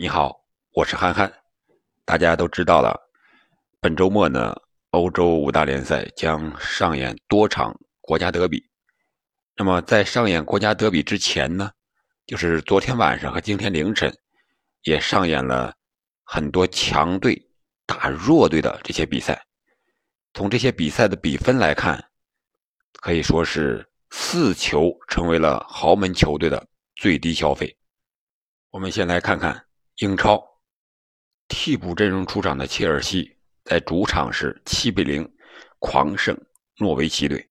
你好，我是憨憨。大家都知道了，本周末呢，欧洲五大联赛将上演多场国家德比。那么在上演国家德比之前呢，就是昨天晚上和今天凌晨，也上演了很多强队打弱队的这些比赛。从这些比赛的比分来看，可以说是四球成为了豪门球队的最低消费。我们先来看看。英超替补阵容出场的切尔西，在主场是七比零狂胜诺维奇队。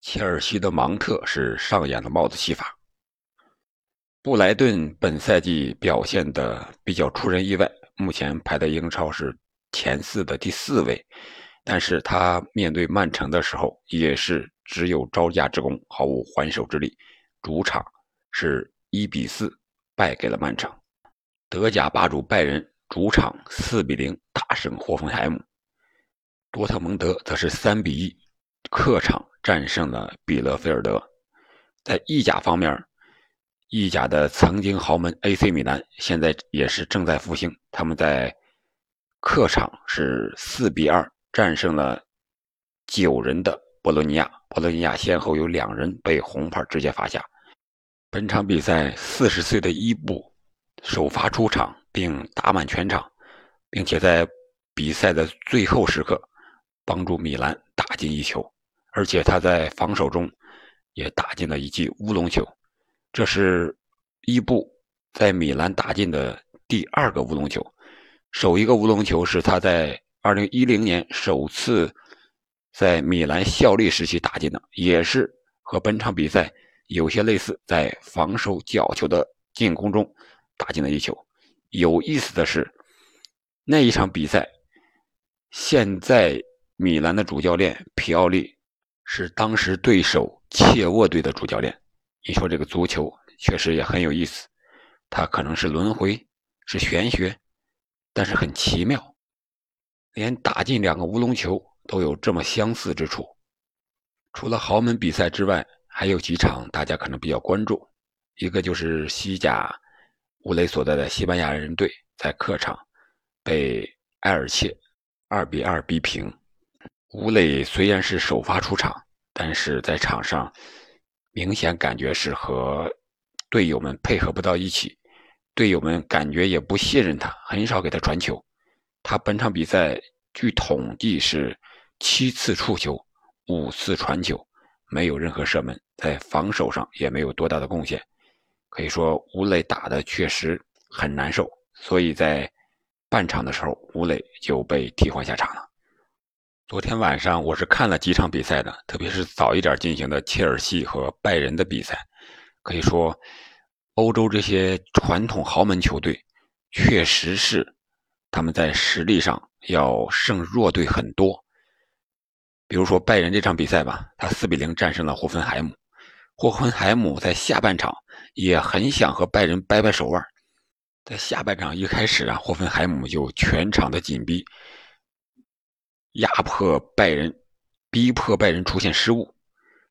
切尔西的芒特是上演了帽子戏法。布莱顿本赛季表现的比较出人意外，目前排在英超是前四的第四位，但是他面对曼城的时候也是只有招架之功，毫无还手之力。主场是一比四败给了曼城。德甲霸主拜仁主场四比零大胜霍芬海姆，多特蒙德则是三比一客场战胜了比勒菲尔德。在意甲方面，意甲的曾经豪门 AC 米兰现在也是正在复兴，他们在客场是四比二战胜了九人的博洛尼亚，博洛尼亚先后有两人被红牌直接罚下。本场比赛，四十岁的伊布。首发出场并打满全场，并且在比赛的最后时刻帮助米兰打进一球，而且他在防守中也打进了一记乌龙球。这是伊布在米兰打进的第二个乌龙球，首一个乌龙球是他在2010年首次在米兰效力时期打进的，也是和本场比赛有些类似，在防守角球的进攻中。打进了一球。有意思的是，那一场比赛，现在米兰的主教练皮奥利是当时对手切沃队的主教练。你说这个足球确实也很有意思，它可能是轮回，是玄学，但是很奇妙，连打进两个乌龙球都有这么相似之处。除了豪门比赛之外，还有几场大家可能比较关注，一个就是西甲。乌雷所在的西班牙人队在客场被埃尔切2比2逼平。乌雷虽然是首发出场，但是在场上明显感觉是和队友们配合不到一起，队友们感觉也不信任他，很少给他传球。他本场比赛据统计是七次触球，五次传球，没有任何射门，在防守上也没有多大的贡献。可以说，吴磊打的确实很难受，所以在半场的时候，吴磊就被替换下场了。昨天晚上我是看了几场比赛的，特别是早一点进行的切尔西和拜仁的比赛。可以说，欧洲这些传统豪门球队，确实是他们在实力上要胜弱队很多。比如说拜仁这场比赛吧，他四比零战胜了霍芬海姆。霍芬海姆在下半场。也很想和拜仁掰掰手腕，在下半场一开始啊，霍芬海姆就全场的紧逼，压迫拜仁，逼迫拜仁出现失误。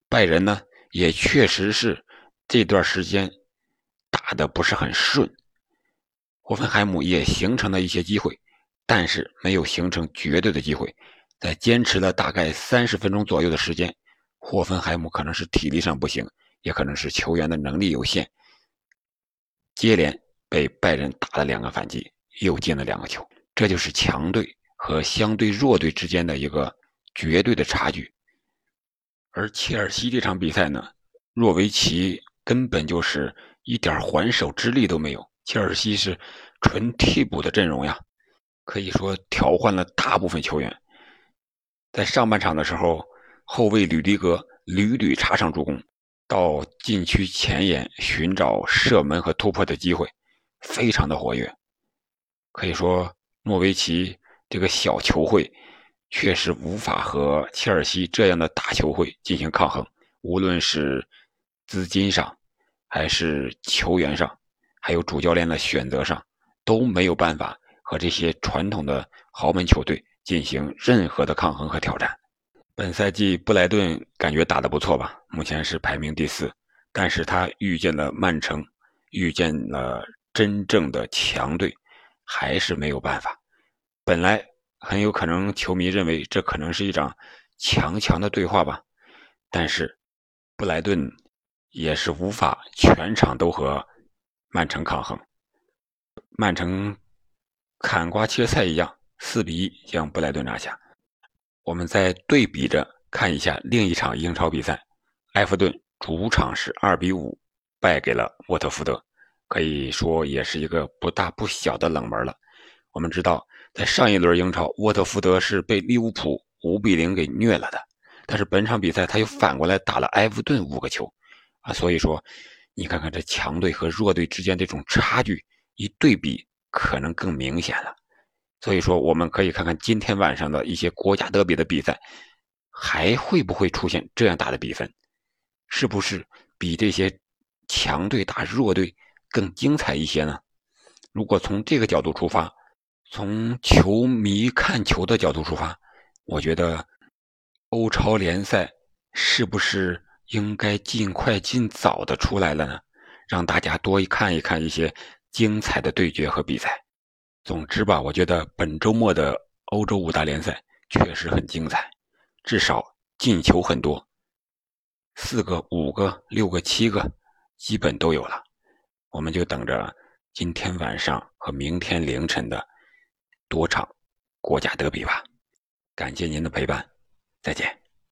拜仁呢，也确实是这段时间打的不是很顺，霍芬海姆也形成了一些机会，但是没有形成绝对的机会。在坚持了大概三十分钟左右的时间，霍芬海姆可能是体力上不行。也可能是球员的能力有限，接连被拜仁打了两个反击，又进了两个球。这就是强队和相对弱队之间的一个绝对的差距。而切尔西这场比赛呢，若维奇根本就是一点还手之力都没有。切尔西是纯替补的阵容呀，可以说调换了大部分球员。在上半场的时候，后卫吕迪格屡屡插上助攻。到禁区前沿寻找射门和突破的机会，非常的活跃。可以说，诺维奇这个小球会确实无法和切尔西这样的大球会进行抗衡。无论是资金上，还是球员上，还有主教练的选择上，都没有办法和这些传统的豪门球队进行任何的抗衡和挑战。本赛季布莱顿感觉打得不错吧？目前是排名第四，但是他遇见了曼城，遇见了真正的强队，还是没有办法。本来很有可能球迷认为这可能是一场强强的对话吧，但是布莱顿也是无法全场都和曼城抗衡。曼城砍瓜切菜一样，四比一将布莱顿拿下。我们再对比着看一下另一场英超比赛，埃弗顿主场是二比五败给了沃特福德，可以说也是一个不大不小的冷门了。我们知道，在上一轮英超，沃特福德是被利物浦五比零给虐了的，但是本场比赛他又反过来打了埃弗顿五个球，啊，所以说你看看这强队和弱队之间这种差距。一对比，可能更明显了。所以说，我们可以看看今天晚上的一些国家德比的比赛，还会不会出现这样大的比分？是不是比这些强队打弱队更精彩一些呢？如果从这个角度出发，从球迷看球的角度出发，我觉得欧超联赛是不是应该尽快尽早的出来了呢？让大家多看一看一些。精彩的对决和比赛，总之吧，我觉得本周末的欧洲五大联赛确实很精彩，至少进球很多，四个、五个、六个、七个，基本都有了。我们就等着今天晚上和明天凌晨的多场国家德比吧。感谢您的陪伴，再见。